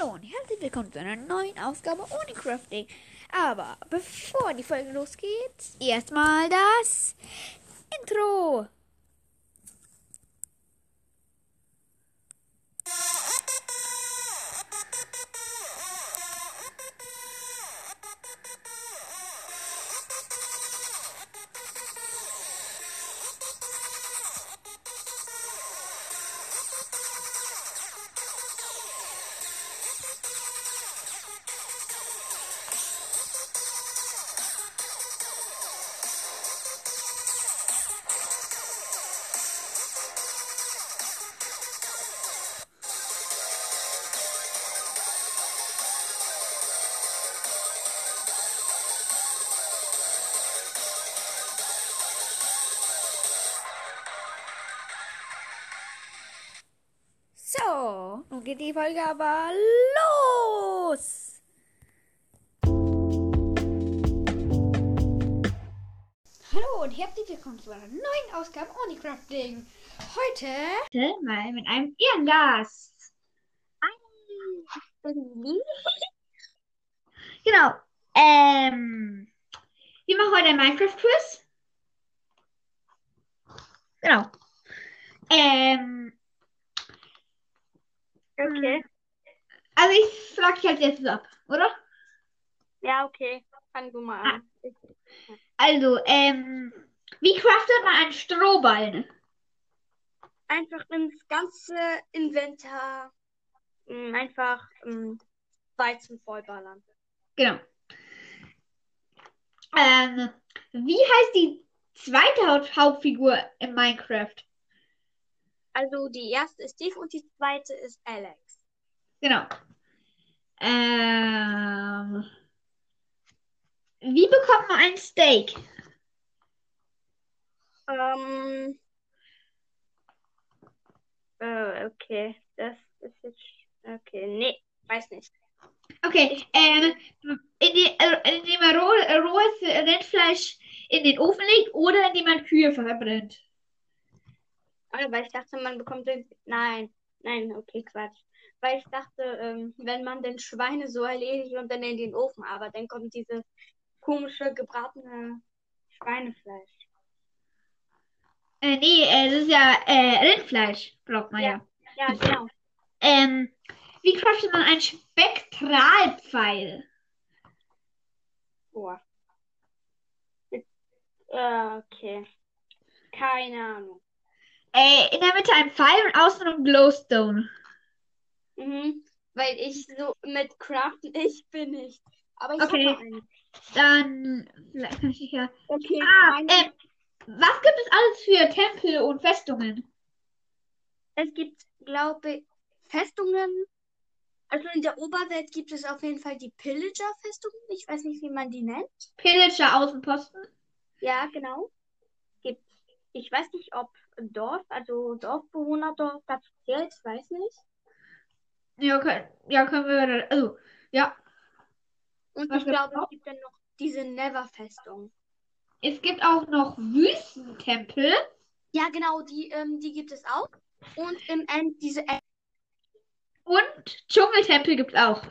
Hallo und herzlich willkommen zu einer neuen Ausgabe ohne Crafting. Aber bevor die Folge losgeht, erstmal das Intro. Geht die Folge aber los. Hallo und herzlich willkommen zu einer neuen Ausgabe ohne Crafting. Heute mal mit einem Ehrengast. Genau. Ähm, wir machen heute ein Minecraft-Quiz. Genau. Ähm, Okay. also ich frage dich als erstes ab, oder? Ja, okay. Fang du mal an. Ich, Also, ähm, wie craftet man einen Strohballen? einfach ins ganze Inventar mh, einfach mh, Weizen vollballern. Genau. Ähm, wie heißt die zweite Haupt Hauptfigur in Minecraft? Also die erste ist Steve und die zweite ist Alex. Genau. Ähm, wie bekommt man ein Steak? Ähm, äh, okay. Das ist jetzt. Okay, nee, weiß nicht. Okay, ähm, in die, äh, indem man roh, äh, rohes Rindfleisch in den Ofen legt oder indem man Kühe verbrennt. Aber ich dachte, man bekommt den. Nein, nein, okay, Quatsch. Weil ich dachte, ähm, wenn man den Schweine so erledigt und dann in den Ofen, aber dann kommt dieses komische gebratene Schweinefleisch. Äh, nee, äh, das ist ja äh, Rindfleisch, braucht man ja. Ja, genau. Ähm, wie craftet man einen Spektralpfeil? Boah. Äh, okay. Keine Ahnung. Äh, in der Mitte ein Pfeil und außenrum Glowstone. Mhm. Weil ich so mit Craften, ich bin nicht. Aber ich Okay. habe einen. Dann, vielleicht kann ich ja. Okay, Ah, meine- äh, was gibt es alles für Tempel und Festungen? es gibt, glaube ich, Festungen. Also in der Oberwelt gibt es auf jeden Fall die Pillager-Festungen. Ich weiß nicht, wie man die nennt. Pillager Außenposten? Ja, genau. Ich weiß nicht, ob Dorf, also Dorfbewohnerdorf dazu zählt, ich weiß nicht. Ja, können, ja, können wir. Also, ja. Und Was ich glaube, es gibt dann noch diese Never-Festung. Es gibt auch noch Wüstentempel. Ja, genau, die, ähm, die gibt es auch. Und im End diese End Und Dschungeltempel gibt es auch.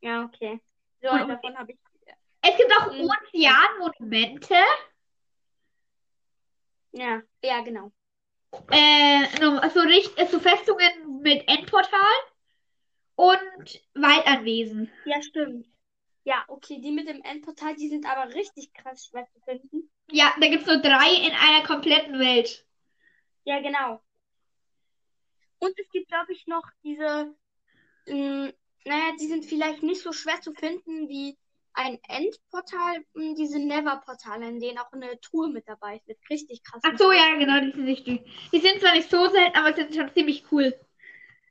Ja, okay. So, Und- davon habe ich. Es gibt auch Mhm. Ozeanmonumente. Ja, ja, genau. Äh, no, so, richt- so Festungen mit Endportal und Waldanwesen. Ja, stimmt. Ja, okay, die mit dem Endportal, die sind aber richtig krass schwer zu finden. Ja, da gibt es nur drei in einer kompletten Welt. Ja, genau. Und es gibt, glaube ich, noch diese, mh, naja, die sind vielleicht nicht so schwer zu finden wie ein Endportal, mh, diese Never-Portale, in denen auch eine Tour mit dabei ist, mit richtig krassen Ach so, ja, genau, die sind nicht die. Die sind zwar nicht so selten, aber sind schon ziemlich cool.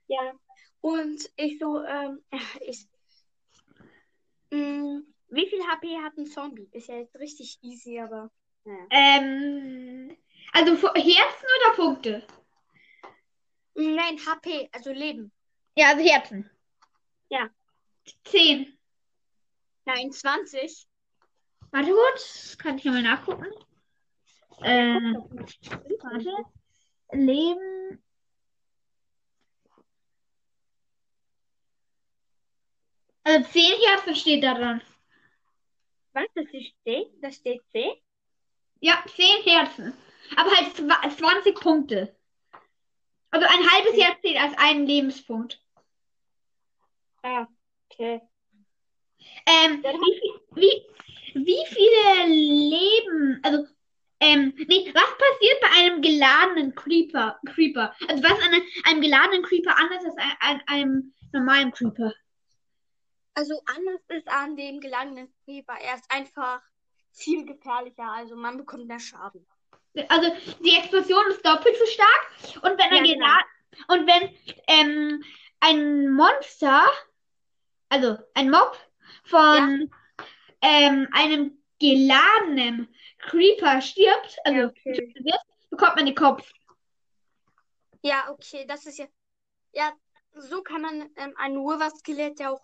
Ja. Und ich so, ähm, ja, ich, mh, wie viel HP hat ein Zombie? Ist ja jetzt richtig easy, aber, naja. Ähm, also Herzen oder Punkte? Nein, HP, also Leben. Ja, also Herzen. Ja. Zehn. Nein, 20. Warte kurz, kann ich nochmal nachgucken. Äh, Warte. Leben. Äh, 10 Herzen steht da dran. Was, das steht? Da steht C? Ja, 10 Herzen. Aber halt zwa- 20 Punkte. Also ein halbes Herz zählt als einen Lebenspunkt. Ah, okay. Ähm, wie, wie, wie viele Leben, also, ähm, nee, was passiert bei einem geladenen Creeper, Creeper? Also was an einem, geladenen Creeper anders ist als an einem normalen Creeper? Also anders ist an dem gelangenen Creeper. Er ist einfach viel gefährlicher. Also man bekommt mehr Schaden. Also die Explosion ist doppelt so stark und wenn ein Ja, genau. gela- und wenn ähm, ein Monster, also ein Mob von ähm, einem geladenen Creeper stirbt, also Ja, okay. wird, bekommt man den Kopf. Ja, okay, das ist ja. Ja, so kann man ähm, ein Urwaskelett ja auch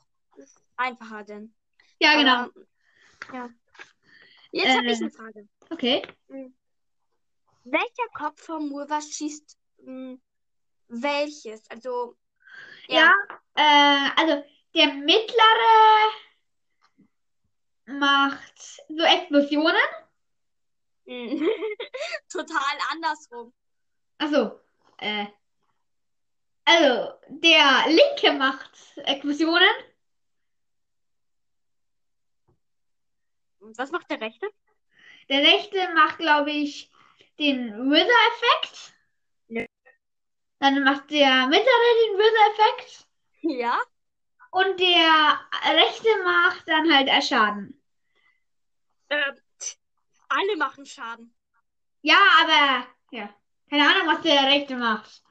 einfacher denn. Ja, genau. Aber, ja. Jetzt habe Äh. ich eine Frage. Okay. Welcher Kopf vom Murwas schießt mh, welches? Also, Ja, äh, also der mittlere macht so Explosionen. mh, total andersrum. Also, äh, also der linke macht Explosionen. Und Was macht der rechte? Der rechte macht, glaube ich, den Wither-Effekt. Ja. Dann macht der mittlere den Wither-Effekt. Ja. Und der rechte macht dann halt äh, Schaden. Äh, alle machen Schaden. Ja, aber, ja. Keine Ahnung, was der rechte macht.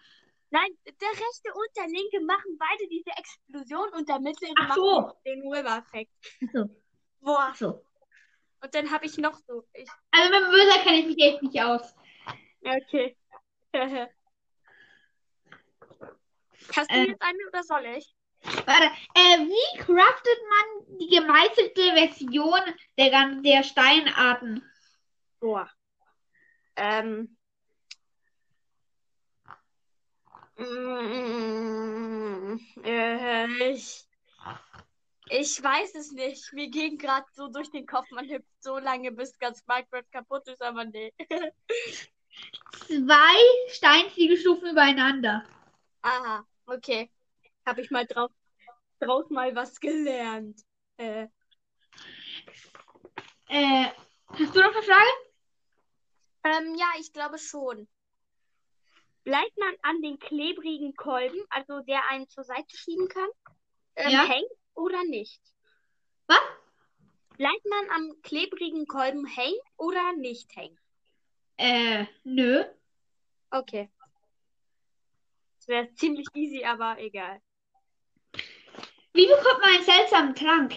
Nein, der rechte und der linke machen beide diese Explosion und der mittlere Ach macht so. den River-Effekt. Achso, Boah. achso. Und dann habe ich noch so. Ich, Also mit dem Wither kenne ich mich echt nicht aus. okay. Hast du Ähm. jetzt eine oder soll ich? Warte, äh, wie craftet man die gemeißelte Version der, der Steinarten? Boah. Ähm. Mm, äh, ich, ich weiß es nicht. Mir ging gerade so durch den Kopf, man hüpft so lange, bis ganz Minecraft kaputt ist, aber nee. Zwei Steinziegelstufen übereinander. Aha, okay. Habe ich mal drauf, draus mal was gelernt. Äh, Äh, hast du noch eine Frage? ähm, ja, ich glaube schon. Bleibt man an den klebrigen Kolben, also der einen zur Seite schieben kann, ähm, Ja. hängen oder nicht? Was? Bleibt man am klebrigen Kolben hängen oder nicht hängen? Äh, nö. Okay. Das wäre ziemlich easy, aber egal. Wie bekommt man einen seltsamen Trank?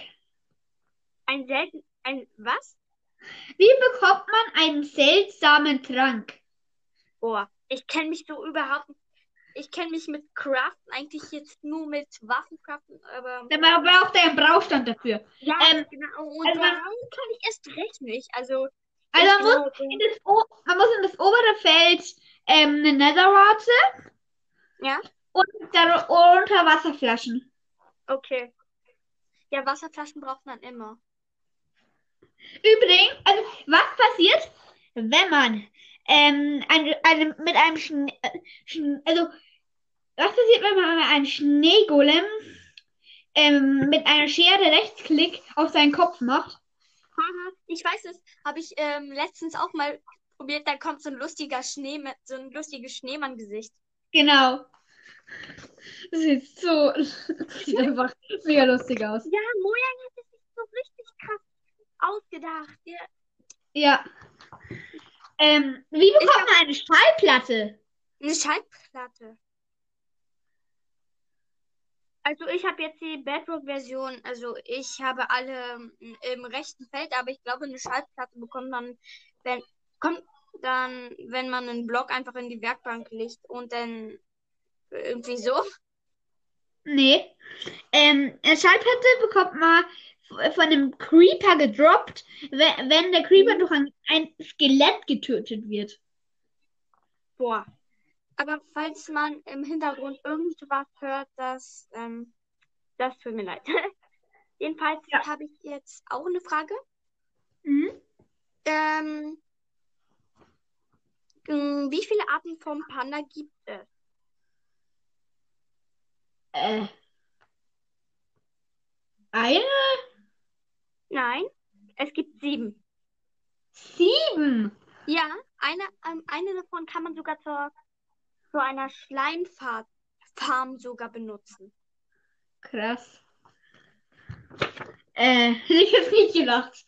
Ein selten, ein was? Wie bekommt man einen seltsamen Trank? Boah, ich kenne mich so überhaupt nicht. Ich kenne mich mit Craften eigentlich jetzt nur mit Waffencraften, aber Da braucht er einen Braustand dafür. ja, Ähm, genau. Und also man- warum kann ich erst recht nicht? Also, Also man muss, das, man muss in das obere Feld ähm, eine Netherrate ja, und darunter Wasserflaschen. Okay. Ja, Wasserflaschen braucht man immer. Übrigens, also was passiert, wenn man ähm, ein, eine, mit einem Schnee, Schn- also was passiert, wenn man einen Schneegolem ähm, mit einer Schere Rechtsklick auf seinen Kopf macht? Ich weiß es, habe ich ähm, letztens auch mal probiert, da kommt so ein lustiger Schnee, so ein lustiges Schneemann-Gesicht. Genau. Das sieht so sieht einfach mega lustig aus. Ja, Mojang hat es sich so richtig krass ausgedacht. Ja, Ja. Ähm, wie bekommt man eine Schallplatte? Eine Schallplatte. Also ich habe jetzt die Bedrock-Version, also ich habe alle mm, im rechten Feld, aber ich glaube, eine Schallplatte bekommt man, wenn, kommt dann, wenn man einen Block einfach in die Werkbank legt und dann irgendwie so. Nee. Ähm, eine Schallplatte bekommt man von einem Creeper gedroppt, we- wenn der Creeper durch ein, ein Skelett getötet wird. Boah. Aber falls man im Hintergrund irgendwas hört, das, ähm, das tut mir leid. Jedenfalls Ja. habe ich jetzt auch eine Frage. Mhm. Ähm, mh, wie viele Arten vom Panda gibt es? Äh. Eine? Nein, es gibt sieben. Sieben. Ja, eine, ähm, eine davon kann man sogar zur, zu einer Schleimfarm sogar benutzen. Krass. Äh, ich jetzt nicht gedacht.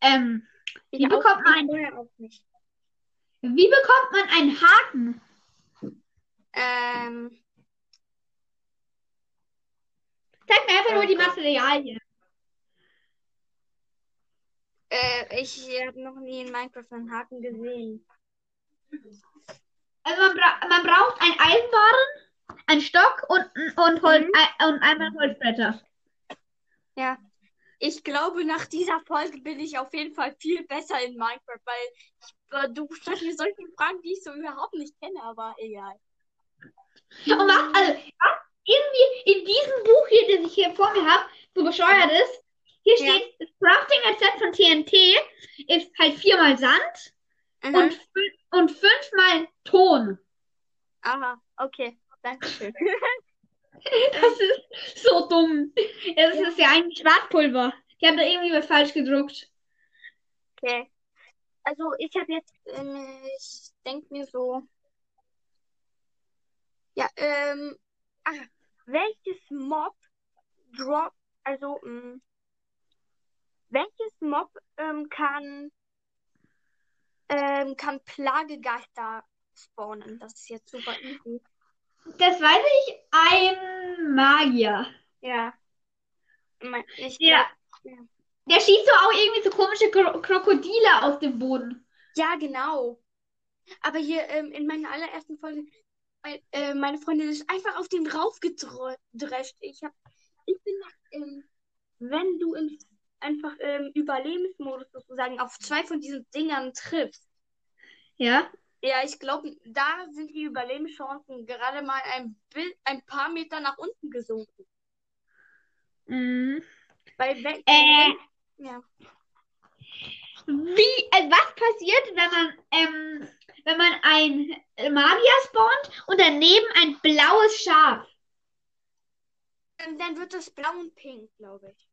Ähm, Ich Wie bekommt man ich ein- vorher auch nicht. wie bekommt man einen Haken? Ähm, Zeig mir einfach nur die Gott. Materialien. äh, ich habe noch nie in Minecraft einen Haken gesehen. Also man, bra man braucht einen Eisenbarren, einen Stock und, und, Holz Mhm. ein, und einmal Holzbretter. Ja. Ich glaube, nach dieser Folge bin ich auf jeden Fall viel besser in Minecraft, weil ich, äh, du stellst mir solche Fragen, die ich so überhaupt nicht kenne, aber egal. Und was, also, was irgendwie in diesem Buch hier, das ich hier vor mir habe, so bescheuert ist, hier Ja. steht, das Crafting-Rezept von TNT ist halt viermal Sand Mhm. und, und fünfmal Ton. Aha, okay. Dankeschön. Das ist so dumm. Das Ja. ist ja eigentlich Schwarzpulver. Die haben da irgendwie was falsch gedruckt. Okay. Also ich habe jetzt, ähm, ich denke mir so, ja, ähm, ah, welches Mob drop, also, ähm, welches Mob ähm, kann, ähm, kann Plagegeister spawnen? Das ist jetzt super easy. Das weiß ich, ein Magier. Ja. Ich Ja. glaub, Der schießt so auch irgendwie so komische Kro Krokodile aus dem Boden. Ja, genau. Aber hier ähm, in meiner allerersten Folge, mein, äh, meine Freundin ist einfach auf den raufgedrescht. Ich hab, ich bin, ähm, wenn du im, einfach im Überlebensmodus sozusagen auf zwei von diesen Dingern triffst, Ja. ja, ich glaube, da sind die Überlebenschancen gerade mal ein, ein paar Meter nach unten gesunken. Mhm. Weil wenn, Äh. ja. Wie, äh, was passiert, wenn man, ähm, wenn man ein Magier spawnt und daneben ein blaues Schaf? Ähm, Dann wird das blau und pink, glaube ich.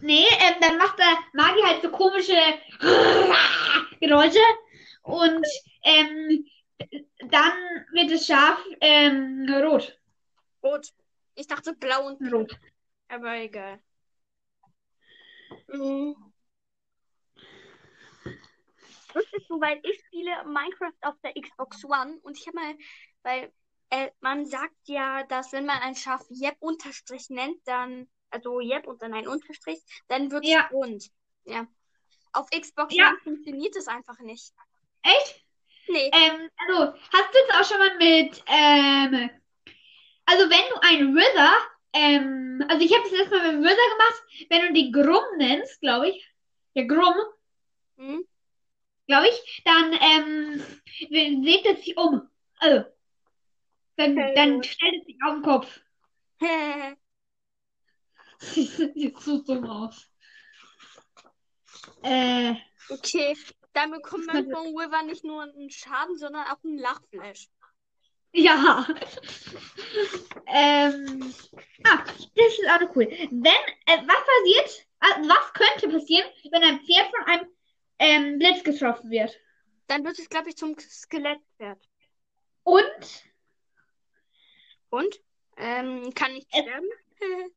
Nee, ähm, dann macht der Magier halt so komische Geräusche und ähm, dann wird das Schaf ähm, rot. Rot. Ich dachte blau und pink. Rot. Aber egal. Mhm. Wusstest du, weil ich spiele Minecraft auf der Xbox One und ich habe mal, weil äh, man sagt ja, dass wenn man ein Schaf Jep Unterstrich nennt, dann, also Jep und dann ein Unterstrich, dann wird es Ja. rund. Ja. Auf Xbox Ja. One funktioniert es einfach nicht. Echt? Nee. Ähm, also, hast du jetzt auch schon mal mit, ähm, also wenn du einen Wither, ähm, also ich habe das erstmal mit dem Wither gemacht, wenn du den Grum nennst, glaube ich, ja Grum, Hm? Glaube ich, dann ähm, dreht es sich um. Also, dann, dann stellt es sich auf den Kopf. Sieht so dumm aus. Äh, okay. Dann bekommt man von Wither nicht nur einen Schaden, sondern auch einen Lachflash. ja. ähm, ah, das ist auch noch cool. Wenn, äh, was passiert, äh, was könnte passieren, wenn ein Pferd von einem ähm, Blitz getroffen wird? Dann wird es, glaube ich, zum Skelettpferd. Und Und? Ähm, kann ich Es- sterben?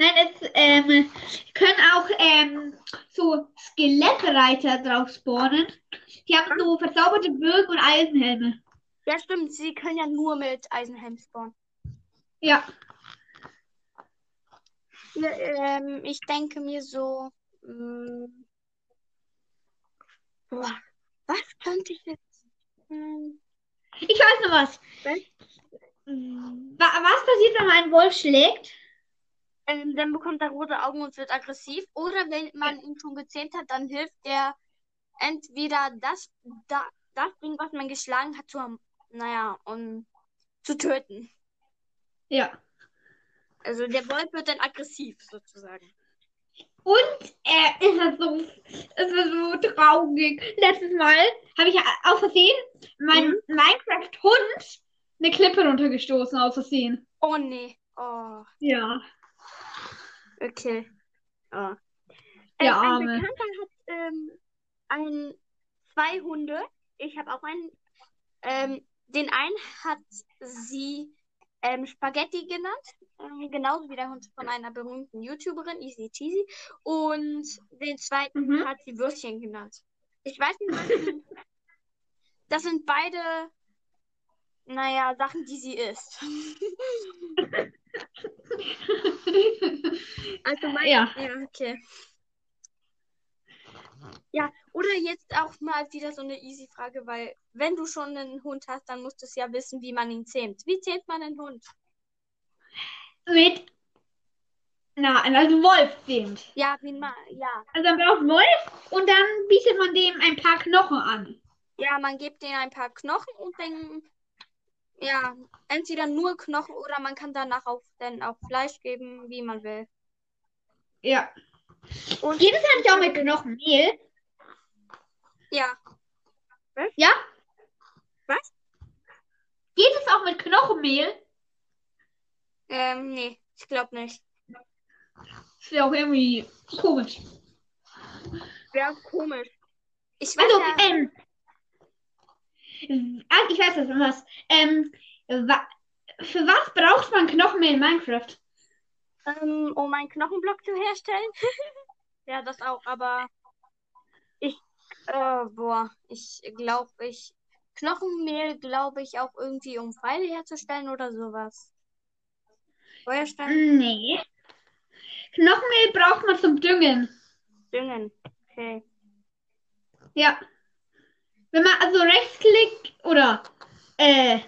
Nein, es ähm, können auch ähm, so Skelettreiter drauf spawnen. Die haben so verzauberte Bögen und Eisenhelme. ja, stimmt. Sie können ja nur mit Eisenhelm spawnen. Ja. Ja, ähm, ich denke mir so, mh, boah, was könnte ich jetzt? Ähm, Ich weiß noch was. Was? Wa- Was passiert, wenn man einen Wolf schlägt? ähm, dann bekommt er rote Augen und wird aggressiv. Oder wenn man ihn schon gezähmt hat, dann hilft er entweder das, da, das Ding, was man geschlagen hat, zu, naja, um zu töten. Ja. Also der Wolf wird dann aggressiv sozusagen. Und er ist das so, es ist so traurig. Letztes Mal habe ich ja aus Versehen meinem Mhm. Minecraft-Hund eine Klippe runtergestoßen, aus Versehen. Oh nee. Oh, Ja. okay. Oh. Der Ähm, ein Arme. Bekannter hat ähm, ein, zwei Hunde. Ich habe auch einen. Ähm, den einen hat sie ähm, Spaghetti genannt. Ähm, genauso wie der Hund von einer berühmten YouTuberin, Easy Cheesy. Und den zweiten Mhm. hat sie Würstchen genannt. Ich weiß nicht, das sind beide, naja, Sachen, die sie isst. Also mein, Ja. ja, okay. Ja, oder jetzt auch mal wieder so eine easy Frage, weil wenn du schon einen Hund hast, dann musst du es ja wissen, wie man ihn zähmt. Wie zähmt man einen Hund? Mit. Na, also Wolf sind. Ja, wie man, ja. Also man braucht Wolf und dann bietet man dem ein paar Knochen an. Ja, man gibt denen ein paar Knochen und dann, ja, entweder nur Knochen oder man kann danach auch dann auch Fleisch geben, wie man will. Ja. Und Geht es eigentlich auch mit Knochenmehl? ja, Ja? Was? Geht es auch mit Knochenmehl? Ähm, nee, ich glaube nicht. Das wäre auch irgendwie komisch. Wäre weiß Ich weiß Also, ja, ähm. Ah, ich weiß das was. Ähm, wa für was braucht man Knochenmehl in Minecraft? ähm, um einen Knochenblock zu herstellen. Ja, das auch, aber ich, äh, boah, ich glaube, ich, Knochenmehl glaube ich auch irgendwie, um Pfeile herzustellen oder sowas. Feuerstein, Nee. Knochenmehl braucht man zum Düngen. Düngen. Okay. Ja. Wenn man also Rechtsklick oder äh,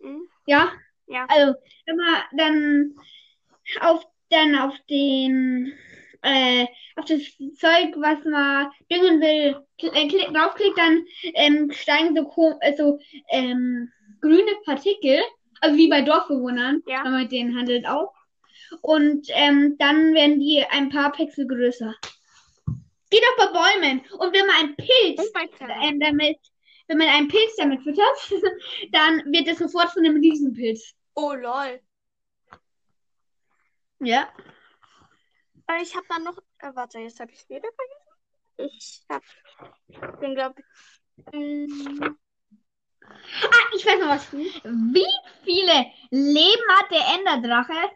Hm? ja, Ja. also wenn man dann auf dann auf den äh, auf das Zeug, was man düngen will, kl äh, klick, draufklickt, dann ähm, steigen so, so ähm, grüne Partikel, also wie bei Dorfbewohnern, Ja. wenn man mit denen handelt auch. Und ähm, dann werden die ein paar Pixel größer. Geht auch bei Bäumen. Und wenn man einen Pilz ähm, damit, wenn man einen Pilz damit füttert, dann wird es sofort zu einem Riesenpilz. Oh, lol. Ja. Äh, ich habe dann noch, äh, warte, jetzt habe ich es wieder vergessen. Ich habe den, glaube ich, hm, Ah, ich weiß noch was. Wie viele Leben hat der Enderdrache?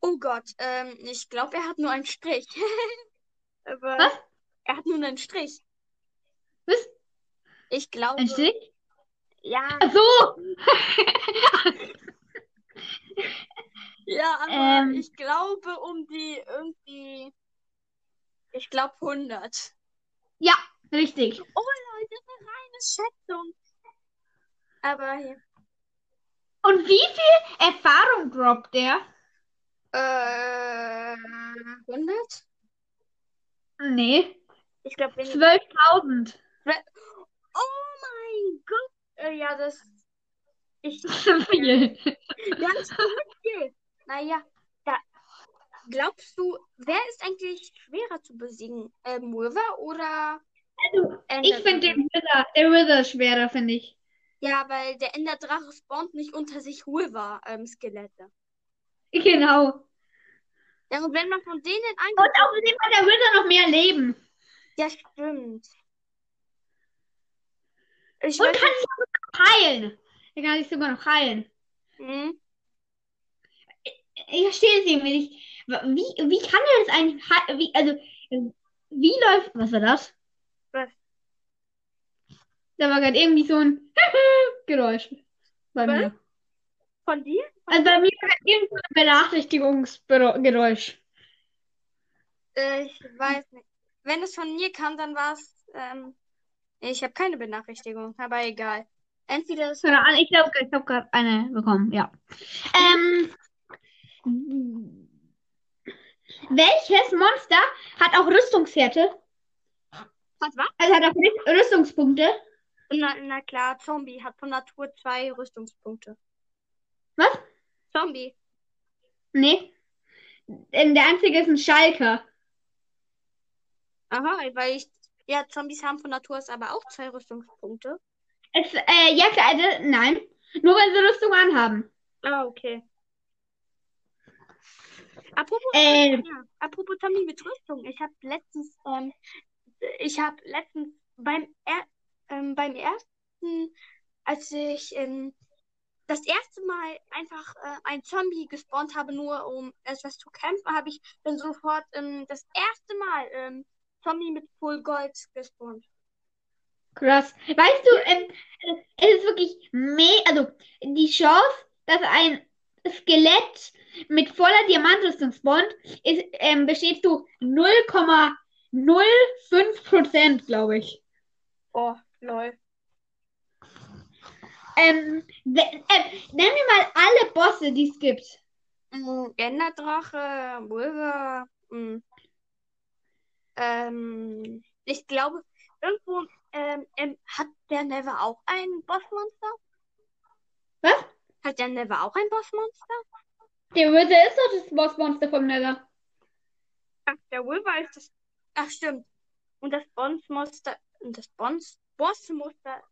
oh Gott, ähm, ich glaube, er hat nur einen Strich. Aber Was? er hat nur einen Strich. Was? Ich glaube, Ein Stich? ja, Ach so! ja, aber Ähm. ich glaube um die irgendwie, ich glaube 100. Ja, richtig. Oh Leute, eine reine Schätzung. Aber hier, Und wie viel Erfahrung droppt der? äh, 100? Nee, Ich glaube, wenn 12.000. Oh mein Gott. Äh, ja, das. Ich. Viel. Ganz viel. Naja, da. Glaubst du, wer ist eigentlich schwerer zu besiegen? Ähm, Wither oder Also, ich Enderdrache? finde den Wither, der Wither schwerer, finde ich. Ja, weil der Enderdrache spawnt nicht unter sich Wither, ähm, Skelette. Genau. Ja, und wenn man von denen Und angreift. außerdem hat der Wither noch mehr Leben. Ja, stimmt. Ich Und kann sich auch noch heilen. Der kann sich sogar noch heilen. Hm? Ich verstehe es irgendwie nicht. Wie, wie kann er das eigentlich, wie, also, wie läuft, was war das? Da war gerade irgendwie so ein Geräusch bei Was? mir. Von dir? Also bei mir war gerade irgendwie so ein Benachrichtigungsgeräusch. Äh, ich weiß nicht. Wenn es von mir kam, dann war es. Ähm, ich habe keine Benachrichtigung, aber egal. Entweder Ahnung, Ich glaube, ich habe gerade eine bekommen, ja. Ähm, welches Monster hat auch Rüstungshärte? Was war? Also hat auch Rüst- Rüstungspunkte? Na, na klar, Zombie hat von Natur zwei Rüstungspunkte. Was? Zombie. Nee. Ähm, der einzige ist ein Schalker. Aha, weil ich, ja, Zombies haben von Natur aus aber auch zwei Rüstungspunkte. Es, äh, ja, klar, also, nein. Nur wenn sie Rüstung anhaben. Ah, okay. Apropos, Äh, ja, apropos Zombie mit Rüstung. Ich habe letztens, ähm, ich habe letztens beim, er, ähm, beim ersten, als ich ähm, das erste Mal einfach äh, ein Zombie gespawnt habe, nur um etwas zu kämpfen, habe ich dann sofort ähm, das erste Mal ähm, Zombie mit Full Gold gespawnt. krass. Weißt du, ähm, es ist wirklich me also die Chance, dass ein Skelett mit voller Diamantrüstung spawnt, ist, ähm, besteht zu 0,05% glaube ich. Oh, lol. Ähm, äh, nenn mir mal alle Bosse, die es gibt. Mm, Enderdrache, Wither, mm, ähm, ich glaube, irgendwo ähm, ähm, hat der Never auch ein Bossmonster? Was? Hat der Never auch ein Bossmonster? Der Wither ist doch das Bossmonster vom Nether. Ach, der Wither ist das. Ach, stimmt. Und das Bossmonster, und das Boss, Bossmonster,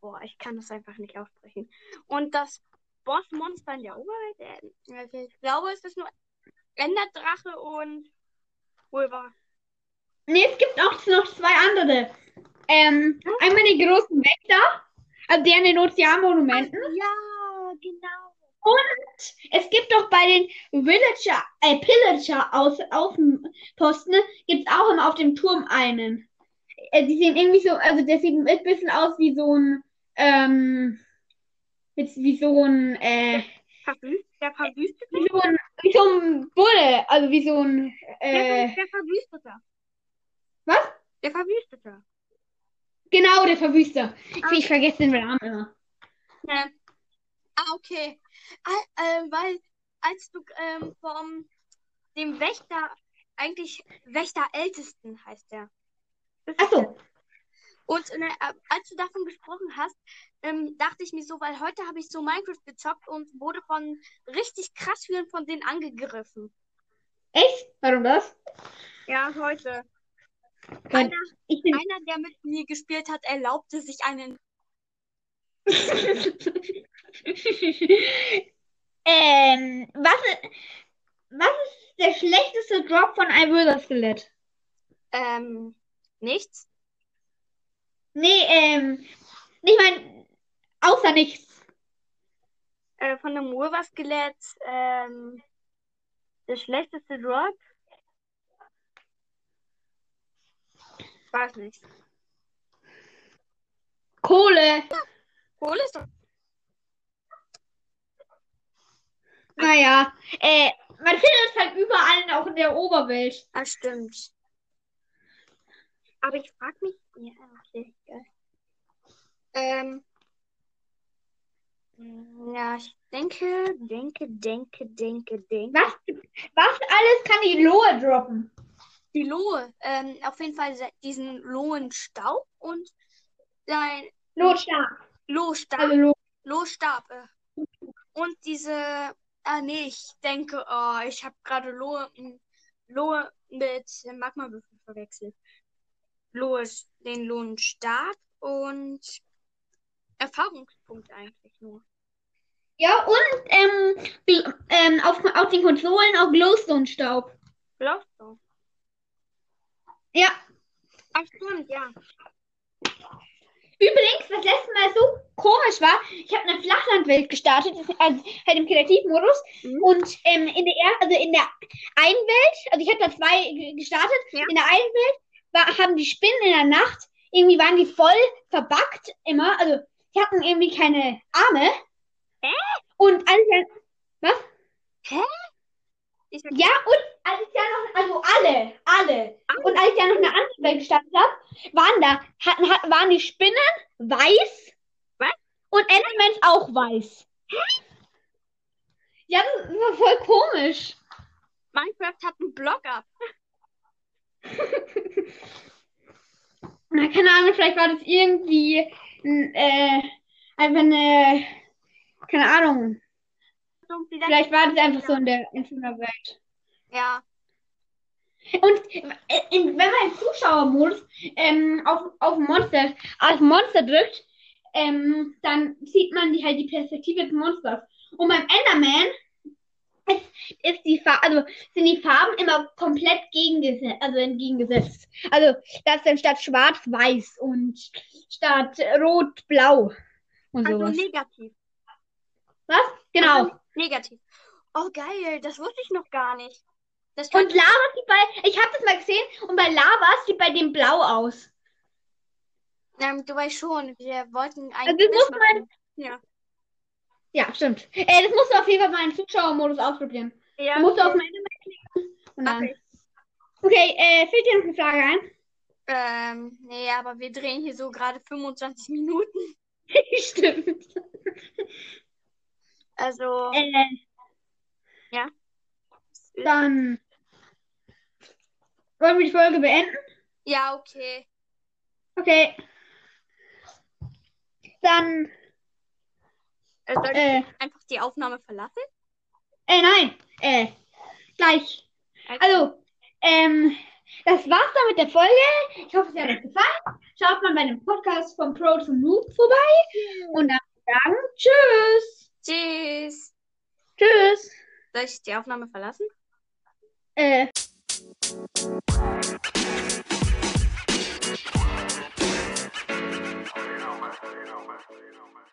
boah, ich kann das einfach nicht aussprechen. Und das Bossmonster in der Oberwelt, äh, also ich glaube, es ist nur Enderdrache und Wither. Nee, es gibt auch noch zwei andere. Ähm, einmal die großen Wächter, also die an den Ozeanmonumenten. Ja, genau. Und es gibt doch bei den Villager, äh, Pillager aus, Außenposten, gibt es auch immer auf dem Turm einen. Äh, die sehen irgendwie so, also der sieht ein bisschen aus wie so ein, ähm, wie, so ein, äh, der Verwüstete? wie so ein, wie so ein Bulle, also wie so ein, Der, äh, der Verwüstete. was? Der Verwüstete. Genau, der Verwüster. Ich, Ah. ich vergesse den Namen immer. Ja. Ah, okay. Ah, äh, weil, als du ähm, vom dem Wächter, eigentlich Wächterältesten heißt der. Das ist Ach so. der. Und äh, als du davon gesprochen hast, ähm, dachte ich mir so, weil heute habe ich so Minecraft gezockt und wurde von richtig krass vielen von denen angegriffen. Echt? Warum das? Ja, heute. Einer, bin, einer, der mit mir gespielt hat, erlaubte sich einen. ähm, was, was ist der schlechteste Drop von einem Wither-Skelett? Ähm, nichts. Nee, ähm, ich meine, außer nichts. Äh, von einem Wither-Skelett, ähm, der schlechteste Drop. Weiß nicht. Kohle. Kohle ist doch. Naja, äh, man findet es halt überall, auch in der Oberwelt. Ah, stimmt. Aber ich frag mich. Ja, okay, geil. Ähm, ja, ich denke, denke, denke, denke, denke. Was, was alles kann die Lohe droppen? Die Lohe. Ähm, auf jeden Fall se- diesen Lohenstaub und sein Lotstab. Lohstab. Also Lohe. Lohstab. Äh. Und diese. Ah, nee, ich denke, oh, ich habe gerade Lohe, m, Lohe mit Magmawürfel verwechselt. Ist den Lohnstab und Erfahrungspunkt eigentlich nur. Ja, und ähm, ähm, auf, auf den Konsolen auch Glowstone-Staub. Glowstone. Ja. Ach, stimmt, ja. Übrigens, was letztes Mal so komisch war, ich habe eine Flachlandwelt gestartet, also halt im Kreativmodus. Mhm. Und ähm, in der, er- also in der einen Welt, also ich habe da zwei ge- gestartet, Ja. in der einen Welt war, haben die Spinnen in der Nacht, irgendwie waren die voll verbuggt immer, also die hatten irgendwie keine Arme. Hä? Und als ich was? Sag, Ja, und als ich ja noch, also alle, alle. Und als ich ja noch eine andere Welt gestartet habe, waren da, hatten, hat, waren die Spinnen weiß Was? und Endermans auch weiß. Ja, das war voll komisch. Minecraft hat einen Blog-Up. Na, keine Ahnung, vielleicht war das irgendwie äh, einfach eine, keine Ahnung, vielleicht war das einfach so in der in Welt. Ja. Und äh, in, wenn man im Zuschauermodus ähm, auf, auf Monster, auf Monster drückt, ähm, dann sieht man die, halt die Perspektive des Monsters. Und beim Enderman ist, ist die Farbe, also sind die Farben immer komplett gegengesetzt, also entgegengesetzt. Also das ist dann statt schwarz-weiß und statt rot-blau und Also sowas. negativ. Was? Genau. Also negativ. Oh, geil. Das wusste ich noch gar nicht. Und Lava sieht bei, ich habe das mal gesehen, und bei Lava sieht bei dem blau aus. ähm, du weißt schon, wir wollten Also eigentlich das muss man. Ja. Ja, stimmt. Äh, das musst du auf jeden Fall mal im Zuschauermodus ausprobieren. Ja, Da musst du auf okay. mein Ende klicken und dann. Okay. Okay, äh, fällt dir noch eine Frage ein? Ähm, nee, aber wir drehen hier so gerade 25 Minuten. Stimmt. Also, Äh, ja. dann wollen wir die Folge beenden? Ja, okay. Okay. Dann, Äh, soll ich äh, einfach die Aufnahme verlassen? äh, nein, äh, gleich. Also, ähm, das war's dann mit der Folge. Ich hoffe, es hat euch gefallen. Schaut mal bei dem Podcast von Pro zum Noob vorbei. Und dann sagen Tschüss. Tschüss. Tschüss. Soll ich die Aufnahme verlassen? Äh. You know, man. You know, man. You know, man.